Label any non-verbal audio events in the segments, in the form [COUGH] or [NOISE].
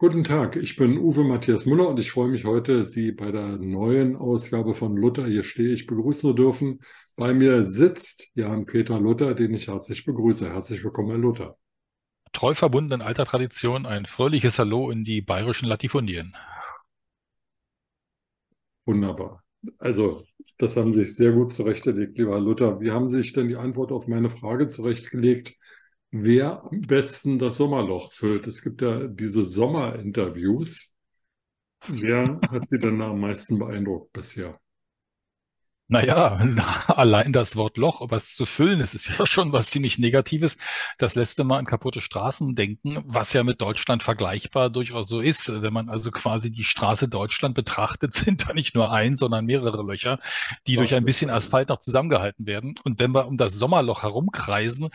Guten Tag, ich bin Uwe Matthias Müller und ich freue mich heute, Sie bei der neuen Ausgabe von Luther, hier stehe ich, begrüßen zu dürfen. Bei mir sitzt Jan-Peter Luther, den ich herzlich begrüße. Herzlich willkommen, Herr Luther. Treu verbunden in alter Tradition, ein fröhliches Hallo in die bayerischen Latifundien. Wunderbar. Also, das haben Sie sich sehr gut zurechtgelegt, lieber Herr Luther. Wie haben Sie sich denn die Antwort auf meine Frage zurechtgelegt? Wer am besten das Sommerloch füllt. Es gibt ja diese Sommerinterviews. Wer hat Sie denn am meisten beeindruckt bisher? Naja, allein das Wort Loch, ob es zu füllen ist, ist ja schon was ziemlich Negatives. Das letzte Mal an kaputte Straßen denken, was ja mit Deutschland vergleichbar durchaus so ist. Wenn man also quasi die Straße Deutschland betrachtet, [LAUGHS] sind da nicht nur ein, sondern mehrere Löcher, die durch ein bisschen Asphalt noch zusammengehalten werden. Und wenn wir um das Sommerloch herumkreisen,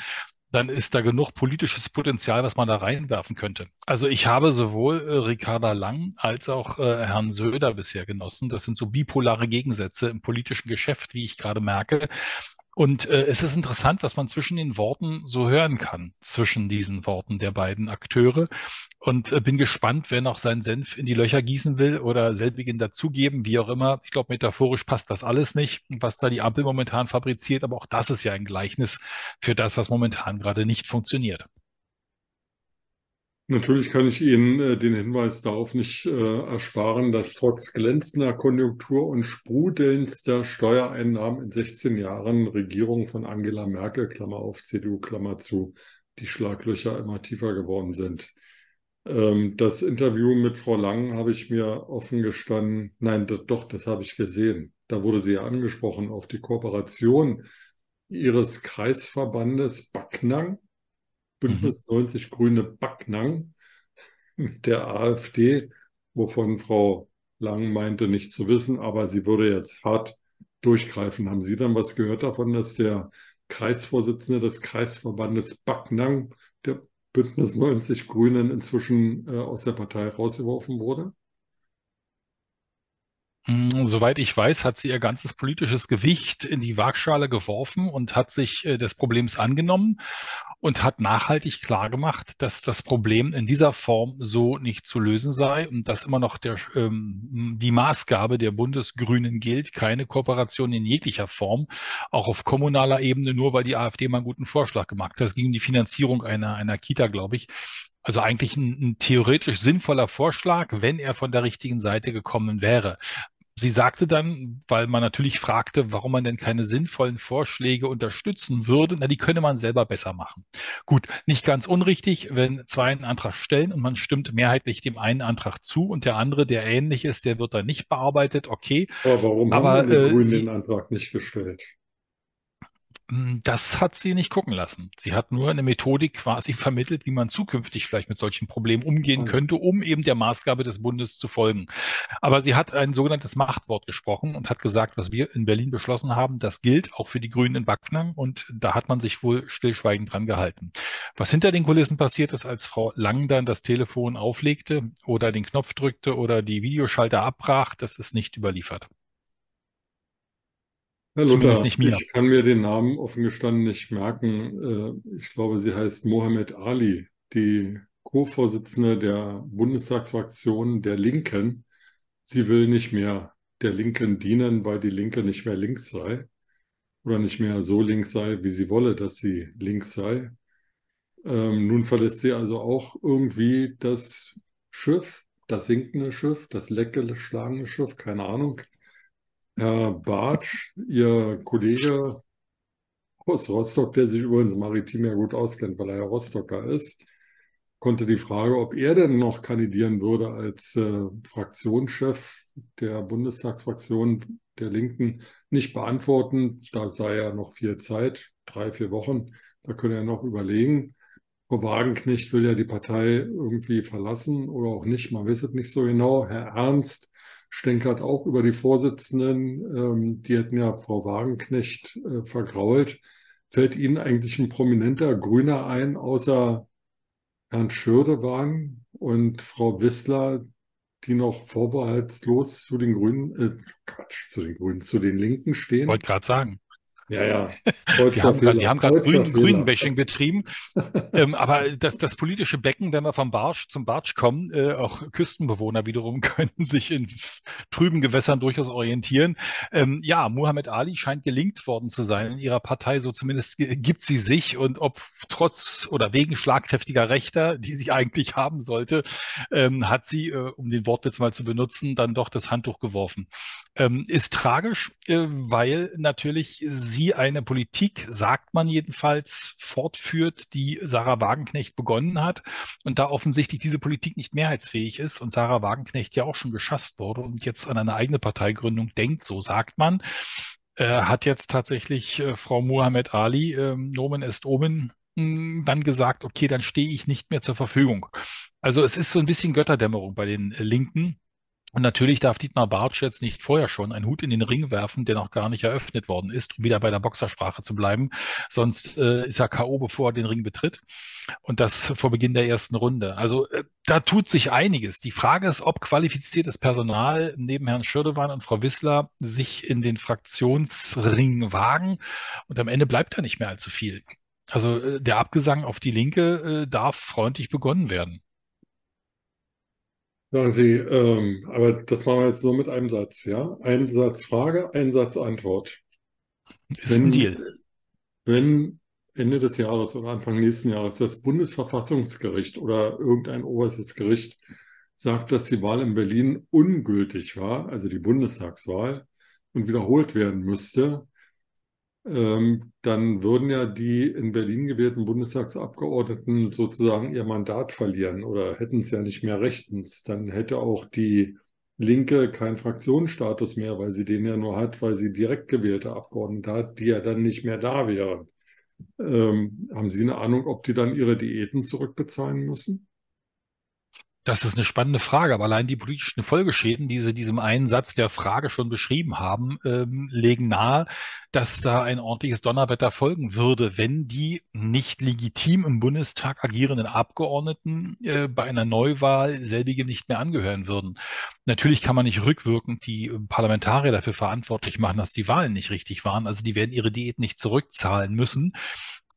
dann ist da genug politisches Potenzial, was man da reinwerfen könnte. Also ich habe sowohl äh, Ricarda Lang als auch äh, Herrn Söder bisher genossen. Das sind so bipolare Gegensätze im politischen Geschäft, wie ich gerade merke. Und äh, es ist interessant, was man zwischen den Worten so hören kann, zwischen diesen Worten der beiden Akteure. Und äh, bin gespannt, wer noch seinen Senf in die Löcher gießen will oder selbigen dazugeben, wie auch immer. Ich glaube, metaphorisch passt das alles nicht, was da die Ampel momentan fabriziert. Aber auch das ist ja ein Gleichnis für das, was momentan gerade nicht funktioniert. Natürlich kann ich Ihnen äh, den Hinweis darauf nicht äh, ersparen, dass trotz glänzender Konjunktur und sprudelndster Steuereinnahmen in 16 Jahren Regierung von Angela Merkel, Klammer auf, CDU, Klammer zu, die Schlaglöcher immer tiefer geworden sind. Ähm, das Interview mit Frau Lang habe ich mir offen gestanden, nein, doch, das habe ich gesehen. Da wurde sie ja angesprochen auf die Kooperation ihres Kreisverbandes Backnang Bündnis 90 Grüne Backnang [LAUGHS] mit der AfD, wovon Frau Lang meinte, nicht zu wissen, aber sie würde jetzt hart durchgreifen. Haben Sie dann was gehört davon, dass der Kreisvorsitzende des Kreisverbandes Backnang der Bündnis 90 Grünen inzwischen äh, aus der Partei rausgeworfen wurde? Hm, soweit ich weiß, hat sie ihr ganzes politisches Gewicht in die Waagschale geworfen und hat sich äh, des Problems angenommen und hat nachhaltig klargemacht, dass das Problem in dieser Form so nicht zu lösen sei und dass immer noch der, ähm, die Maßgabe der Bundesgrünen gilt, keine Kooperation in jeglicher Form, auch auf kommunaler Ebene, nur weil die AfD mal einen guten Vorschlag gemacht hat. Es ging um die Finanzierung einer, einer Kita, glaube ich. Also eigentlich ein, ein, theoretisch sinnvoller Vorschlag, wenn er von der richtigen Seite gekommen wäre sie sagte dann, weil man natürlich fragte, warum man denn keine sinnvollen Vorschläge unterstützen würde, na, die könne man selber besser machen. Gut, nicht ganz unrichtig, wenn zwei einen Antrag stellen und man stimmt mehrheitlich dem einen Antrag zu und der andere, der ähnlich ist, der wird dann nicht bearbeitet, okay. Aber warum Aber, haben die äh, Grünen den Antrag nicht gestellt? Hm, das hat sie nicht gucken lassen. Sie hat nur eine Methodik quasi vermittelt, wie man zukünftig vielleicht mit solchen Problemen umgehen mhm. könnte, um eben der Maßgabe des Bundes zu folgen. Aber sie hat ein sogenanntes Machtwort gesprochen und hat gesagt, was wir in Berlin beschlossen haben, das gilt auch für die Grünen in Backnang und da hat man sich wohl stillschweigend dran gehalten. Was hinter den Kulissen passiert ist, als Frau Lang dann das Telefon auflegte oder den Knopf drückte oder die Videoschalter abbrach, das ist nicht überliefert. Herr Luther, nicht mir. ich kann mir den Namen offen gestanden nicht merken. Äh, ich glaube, sie heißt Mohammed Ali, die Co-Vorsitzende der Bundestagsfraktion der Linken. Sie will nicht mehr der Linken dienen, weil die Linke nicht mehr links sei oder nicht mehr so links sei, wie sie wolle, dass sie links sei. Ähm, nun verlässt sie also auch irgendwie das Schiff, das sinkende Schiff, das leckgeschlagene Schiff, keine Ahnung. Herr Bartsch, Ihr Kollege aus Rostock, der sich übrigens maritim ja gut auskennt, weil er ja Rostocker ist, konnte die Frage, ob er denn noch kandidieren würde als äh, Fraktionschef der Bundestagsfraktion der Linken, nicht beantworten. Da sei ja noch viel Zeit, drei, vier Wochen. Da könne er noch überlegen. Frau Wagenknecht will ja die Partei irgendwie verlassen oder auch nicht. Man weiß es nicht so genau. Herr Ernst stänkert auch über die Vorsitzenden. Ähm, die hätten ja Frau Wagenknecht äh, vergrault. Fällt Ihnen eigentlich ein prominenter Grüner ein, außer Herrn Schürdewan und Frau Wissler, die noch vorbehaltslos zu den Grünen, äh, Quatsch, zu den Grünen, zu den Linken stehen? Wollte gerade sagen. Ja, ja. Wir haben grad, wir haben gerade Grün, Grünbashing betrieben. ähm, aber das, das politische Becken, wenn wir vom Barsch zum Barsch kommen, äh, auch Küstenbewohner wiederum [LAUGHS] können sich in trüben Gewässern durchaus orientieren. Ähm, ja, Muhammad Ali scheint gelingt worden zu sein in ihrer Partei, so zumindest gibt sie sich und ob trotz oder wegen schlagkräftiger Rechter, die sie eigentlich haben sollte, ähm, hat sie, äh, um den Wortwitz mal zu benutzen, dann doch das Handtuch geworfen. Ähm, ist tragisch, äh, weil natürlich sie eine Politik, sagt man jedenfalls, fortführt, die Sarah Wagenknecht begonnen hat und da offensichtlich diese Politik nicht mehrheitsfähig ist und Sarah Wagenknecht ja auch schon geschasst wurde und jetzt an eine eigene Parteigründung denkt, so sagt man, äh, hat jetzt tatsächlich äh, Frau Muhammad Ali, äh, Nomen est Omen, hm, dann gesagt, okay, dann stehe ich nicht mehr zur Verfügung. Also es ist so ein bisschen Götterdämmerung bei den Linken. Und natürlich darf Dietmar Bartsch jetzt nicht vorher schon einen Hut in den Ring werfen, der noch gar nicht eröffnet worden ist, um wieder bei der Boxersprache zu bleiben. Sonst äh, ist er K.O., bevor er den Ring betritt. Und das vor Beginn der ersten Runde. Also äh, da tut sich einiges. Die Frage ist, ob qualifiziertes Personal neben Herrn Schirdewan und Frau Wissler sich in den Fraktionsring wagen. Und am Ende bleibt da nicht mehr allzu viel. Also äh, der Abgesang auf die Linke äh, darf freundlich begonnen werden. Sagen Sie, ähm, aber das machen wir jetzt so mit einem Satz, ja? Ein Satz Frage, ein Satz Antwort. Ist wenn, ein Deal. Wenn Ende des Jahres oder Anfang nächsten Jahres das Bundesverfassungsgericht oder irgendein oberstes Gericht sagt, dass die Wahl in Berlin ungültig war, also die Bundestagswahl, und wiederholt werden müsste, ähm, dann würden ja die in Berlin gewählten Bundestagsabgeordneten sozusagen ihr Mandat verlieren oder hätten es ja nicht mehr rechtens. Dann hätte auch die Linke keinen Fraktionsstatus mehr, weil sie den ja nur hat, weil sie direkt gewählte Abgeordnete hat, die ja dann nicht mehr da wären. Ähm, haben Sie eine Ahnung, ob die dann ihre Diäten zurückbezahlen müssen? Das ist eine spannende Frage, aber allein die politischen Folgeschäden, die Sie diesem einen Satz der Frage schon beschrieben haben, ähm, legen nahe, dass da ein ordentliches Donnerwetter folgen würde, wenn die nicht legitim im Bundestag agierenden Abgeordneten äh, bei einer Neuwahl selbige nicht mehr angehören würden. Natürlich kann man nicht rückwirkend die Parlamentarier dafür verantwortlich machen, dass die Wahlen nicht richtig waren. Also die werden ihre Diät nicht zurückzahlen müssen.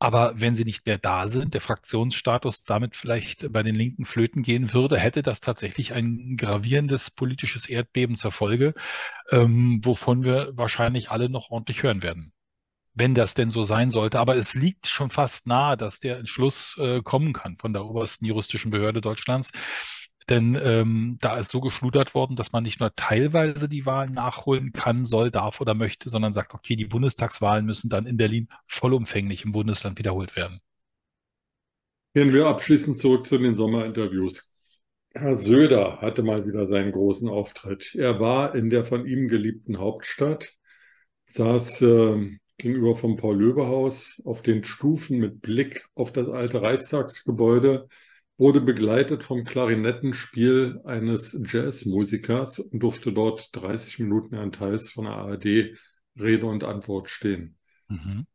Aber wenn sie nicht mehr da sind, der Fraktionsstatus damit vielleicht bei den Linken flöten gehen würde, hätte das tatsächlich ein gravierendes politisches Erdbeben zur Folge, ähm, wovon wir wahrscheinlich alle noch ordentlich hören werden. Wenn das denn so sein sollte. Aber es liegt schon fast nahe, dass der Entschluss äh, kommen kann von der obersten juristischen Behörde Deutschlands, denn ähm, da ist so geschludert worden, dass man nicht nur teilweise die Wahlen nachholen kann, soll, darf oder möchte, sondern sagt, okay, die Bundestagswahlen müssen dann in Berlin vollumfänglich im Bundesland wiederholt werden. Gehen wir abschließend zurück zu den Sommerinterviews. Herr Söder hatte mal wieder seinen großen Auftritt. Er war in der von ihm geliebten Hauptstadt, saß äh, gegenüber vom Paul-Löbe-Haus auf den Stufen mit Blick auf das alte Reichstagsgebäude wurde begleitet vom Klarinettenspiel eines Jazzmusikers und durfte dort 30 Minuten an Teils von der ARD Rede und Antwort stehen. Mhm.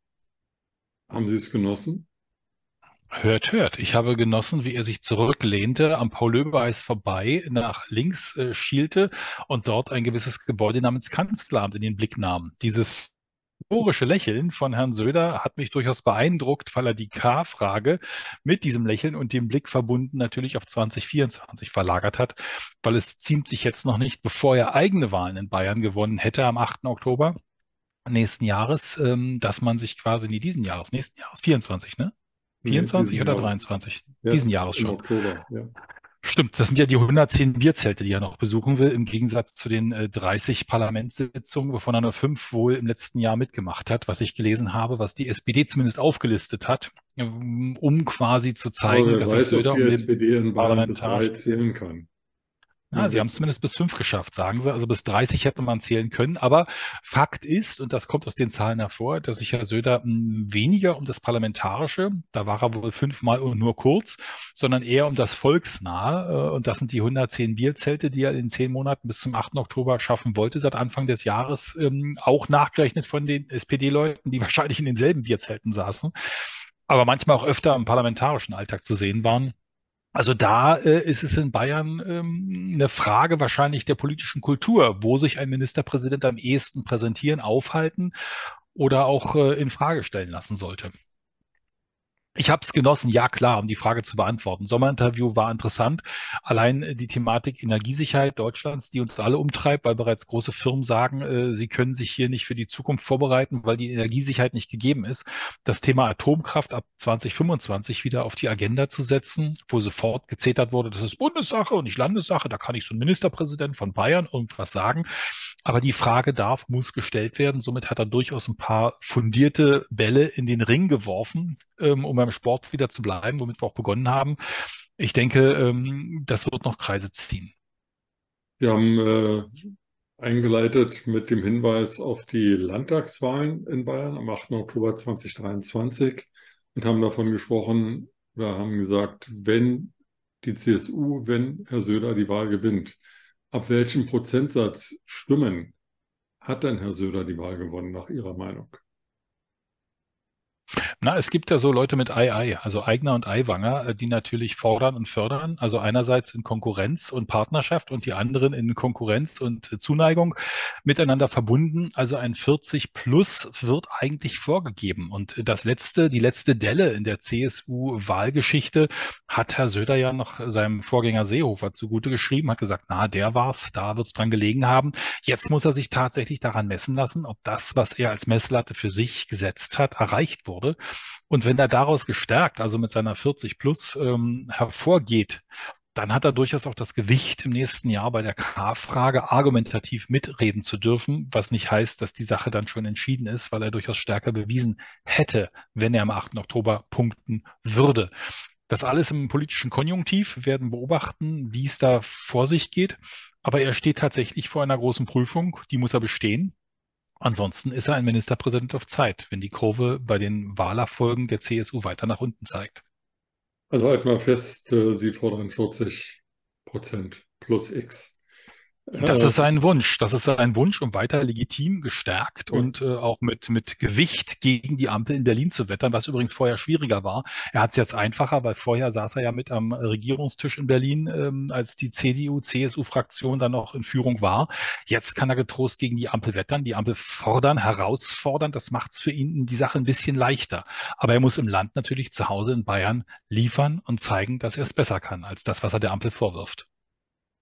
Haben Sie es genossen? Hört, hört. Ich habe genossen, wie er sich zurücklehnte, am Paul-Löbe-Eis vorbei, nach links äh, schielte und dort ein gewisses Gebäude namens Kanzleramt in den Blick nahm. Dieses rhetorische Lächeln von Herrn Söder hat mich durchaus beeindruckt, weil er die K-Frage mit diesem Lächeln und dem Blick verbunden natürlich auf 2024 verlagert hat, weil es ziemt sich jetzt noch nicht, bevor er eigene Wahlen in Bayern gewonnen hätte am 8. Oktober nächsten Jahres, ähm, dass man sich quasi, nie diesen Jahres, nächsten Jahres, 24, ne? 24 oder 23? Diesen Jahres schon. Oktober, ja. Stimmt, das sind ja die 110 Bierzelte, die er noch besuchen will, im Gegensatz zu den äh, 30 Parlamentssitzungen, wovon er nur fünf wohl im letzten Jahr mitgemacht hat, was ich gelesen habe, was die SPD zumindest aufgelistet hat, um quasi zu zeigen, dass weiß, Söder um den SPD in Bayern zählen kann. Ja, sie haben es zumindest bis fünf geschafft, sagen sie. Also bis 30 hätte man zählen können. Aber Fakt ist, und das kommt aus den Zahlen hervor, dass sich Herr Söder hm, weniger um das Parlamentarische, da war er wohl fünfmal und nur kurz, sondern eher um das Volksnahe. Äh, und das sind die 110 Bierzelte, die er in zehn Monaten bis zum 8. Oktober schaffen wollte, seit Anfang des Jahres, ähm, auch nachgerechnet von den SPD-Leuten, die [LAUGHS] wahrscheinlich in denselben Bierzelten saßen, aber manchmal auch öfter im parlamentarischen Alltag zu sehen waren. Also da äh, ist es in Bayern ähm, eine Frage wahrscheinlich der politischen Kultur, wo sich ein Ministerpräsident am ehesten präsentieren, aufhalten oder auch äh, in Frage stellen lassen sollte. Ich habe es genossen, ja klar, um die Frage zu beantworten. Sommerinterview war interessant. Allein äh, die Thematik Energiesicherheit Deutschlands, die uns alle umtreibt, weil bereits große Firmen sagen, äh, sie können sich hier nicht für die Zukunft vorbereiten, weil die Energiesicherheit nicht gegeben ist. Das Thema Atomkraft ab 2025 wieder auf die Agenda zu setzen, wo sofort gezetert wurde, das ist Bundessache und nicht Landessache. Da kann ich so ein Ministerpräsident von Bayern irgendwas sagen. Aber die Frage darf, muss gestellt werden. Somit hat er durchaus ein paar fundierte Bälle in den Ring geworfen, ähm, um beim Sport wieder zu bleiben, womit wir auch begonnen haben. Ich denke, ähm, das wird noch Kreise ziehen. Wir haben äh, eingeleitet mit dem Hinweis auf die Landtagswahlen in Bayern am 8. Oktober 2023 und haben davon gesprochen oder haben gesagt, wenn die CSU, wenn Herr Söder die Wahl gewinnt, ab welchem Prozentsatz Stimmen hat denn Herr Söder die Wahl gewonnen, nach Ihrer Meinung? Na, es gibt ja so Leute mit Ei-Ei, also Eigner und Eiwanger, äh, die natürlich fordern und fördern. Also einerseits in Konkurrenz und Partnerschaft und die anderen in Konkurrenz und äh, Zuneigung miteinander verbunden. Also ein 40 plus wird eigentlich vorgegeben. Und das letzte, die letzte Delle in der CSU-Wahlgeschichte hat Herr Söder ja noch seinem Vorgänger Seehofer zugute geschrieben, hat gesagt, na, der war's, da wird's dran gelegen haben. Jetzt muss er sich tatsächlich daran messen lassen, ob das, was er als Messlatte für sich gesetzt hat, erreicht wurde wurde. Und wenn er daraus gestärkt, also mit seiner 40 plus ähm, hervorgeht, dann hat er durchaus auch das Gewicht im nächsten Jahr bei der K-Frage argumentativ mitreden zu dürfen, was nicht heißt, dass die Sache dann schon entschieden ist, weil er durchaus stärker bewiesen hätte, wenn er am 8. Oktober punkten würde. Das alles im politischen Konjunktiv werden beobachten, wie es da vor sich geht. Aber er steht tatsächlich vor einer großen Prüfung, die muss er bestehen. Ansonsten ist er ein Ministerpräsident auf Zeit, wenn die Kurve bei den Wahlerfolgen der CSU weiter nach unten zeigt. Also halten wir fest, äh, Sie fordern 40 Prozent plus X. Das ist sein Wunsch. Das ist sein Wunsch, um weiter legitim gestärkt ja. und äh, auch mit, mit Gewicht gegen die Ampel in Berlin zu wettern, was übrigens vorher schwieriger war. Er hat es jetzt einfacher, weil vorher saß er ja mit am Regierungstisch in Berlin, ähm, als die CDU-CSU-Fraktion dann noch in Führung war. Jetzt kann er getrost gegen die Ampel wettern, die Ampel fordern, herausfordern. Das macht es für ihn die Sache ein bisschen leichter. Aber er muss im Land natürlich zu Hause in Bayern liefern und zeigen, dass er es besser kann als das, was er der Ampel vorwirft.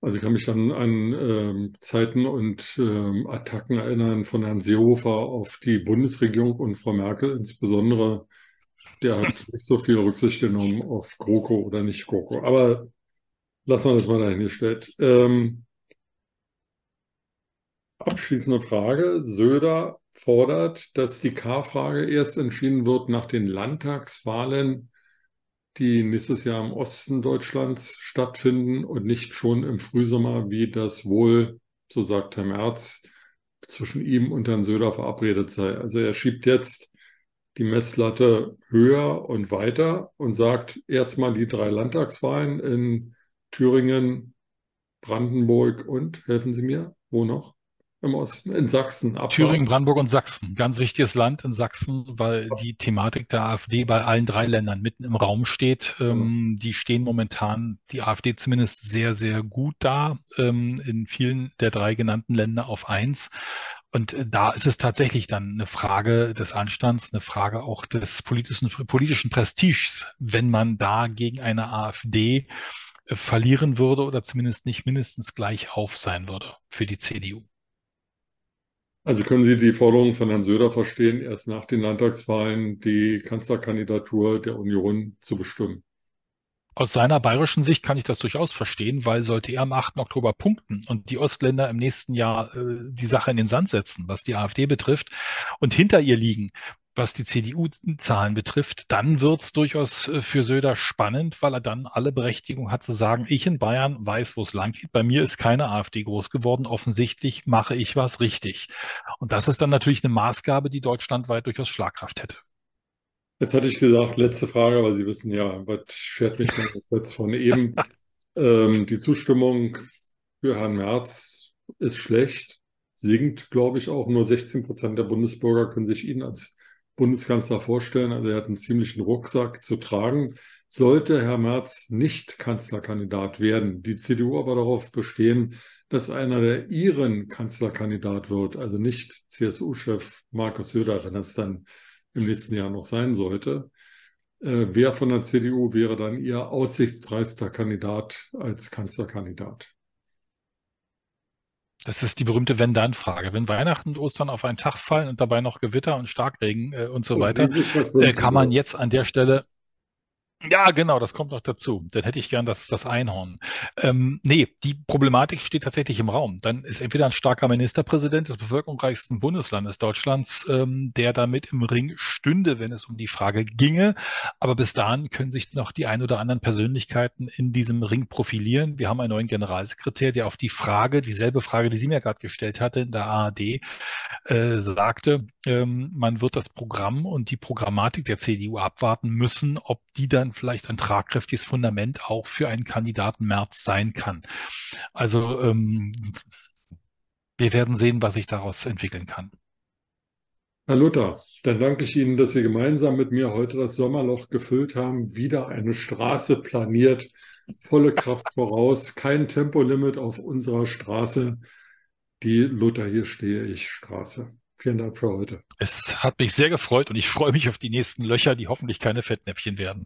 Also ich kann mich dann an ähm, Zeiten und ähm, Attacken erinnern von Herrn Seehofer auf die Bundesregierung und Frau Merkel insbesondere. Der hat [LAUGHS] nicht so viel Rücksicht genommen auf GroKo oder nicht GroKo. Aber lassen wir das mal dahingestellt. Ähm, abschließende Frage. Söder fordert, dass die K-Frage erst entschieden wird nach den Landtagswahlen die nächstes Jahr im Osten Deutschlands stattfinden und nicht schon im Frühsommer, wie das wohl, so sagt Herr Merz, zwischen ihm und Herrn Söder verabredet sei. Also er schiebt jetzt die Messlatte höher und weiter und sagt erstmal die drei Landtagswahlen in Thüringen, Brandenburg und, helfen Sie mir, wo noch? Im Osten, in Sachsen. Abwarten. Thüringen, Brandenburg und Sachsen. Ganz wichtiges Land in Sachsen, weil die Thematik der AfD bei allen drei Ländern mitten im Raum steht. Ähm, die stehen momentan, die AfD zumindest sehr, sehr gut da, ähm, in vielen der drei genannten Länder auf eins. Und äh, da ist es tatsächlich dann eine Frage des Anstands, eine Frage auch des politischen, politischen Prestiges, wenn man da gegen eine AfD äh, verlieren würde oder zumindest nicht mindestens gleich auf sein würde für die CDU. Also können Sie die Forderung von Herrn Söder verstehen, erst nach den Landtagswahlen die Kanzlerkandidatur der Union zu bestimmen? Aus seiner bayerischen Sicht kann ich das durchaus verstehen, weil sollte er am 8. Oktober punkten und die Ostländer im nächsten Jahr äh, die Sache in den Sand setzen, was die AfD betrifft, und hinter ihr liegen, was die CDU-Zahlen betrifft, dann wird es durchaus äh, für Söder spannend, weil er dann alle Berechtigung hat zu sagen, ich in Bayern weiß, wo es lang geht. Bei mir ist keine AfD groß geworden. Offensichtlich mache ich was richtig. Und das ist dann natürlich eine Maßgabe, die deutschlandweit durchaus Schlagkraft hätte. Jetzt hatte ich gesagt, letzte Frage, aber Sie wissen ja, was schert mich denn jetzt von eben? [LAUGHS] ähm, die Zustimmung für Herrn Merz ist schlecht, sinkt, glaube ich, auch. Nur 16 Prozent der Bundesbürger können sich ihn als Bundeskanzler vorstellen. Also er hat einen ziemlichen Rucksack zu tragen. Sollte Herr Merz nicht Kanzlerkandidat werden, die CDU aber darauf bestehen, dass einer der Iren Kanzlerkandidat wird, also nicht CSU-Chef Markus Söder, wenn es dann im nächsten Jahr noch sein sollte. Äh, wer von der CDU wäre dann Ihr aussichtsreichster Kandidat als Kanzlerkandidat? Das ist die berühmte Wenn-Dann-Frage. Wenn Weihnachten und Ostern auf einen Tag fallen und dabei noch Gewitter und Starkregen äh, und so und weiter, äh, kann man jetzt an der Stelle ja, genau, das kommt noch dazu. Dann hätte ich gern das, das Einhorn. Ähm, nee, die Problematik steht tatsächlich im Raum. Dann ist entweder ein starker Ministerpräsident des bevölkerungsreichsten Bundeslandes Deutschlands, ähm, der damit im Ring stünde, wenn es um die Frage ginge. Aber bis dahin können sich noch die ein oder anderen Persönlichkeiten in diesem Ring profilieren. Wir haben einen neuen Generalsekretär, der auf die Frage, dieselbe Frage, die Sie mir gerade gestellt hatte in der ARD, äh, sagte, ähm, man wird das Programm und die Programmatik der CDU abwarten müssen, ob die dann vielleicht ein tragkräftiges Fundament auch für einen Kandidaten März sein kann. Also ähm, wir werden sehen, was sich daraus entwickeln kann. Herr Luther, dann danke ich Ihnen, dass Sie gemeinsam mit mir heute das Sommerloch gefüllt haben, wieder eine Straße planiert, volle Kraft voraus, kein Tempolimit auf unserer Straße. Die Luther, hier stehe ich Straße. Vielen Dank für heute. Es hat mich sehr gefreut und ich freue mich auf die nächsten Löcher, die hoffentlich keine Fettnäpfchen werden.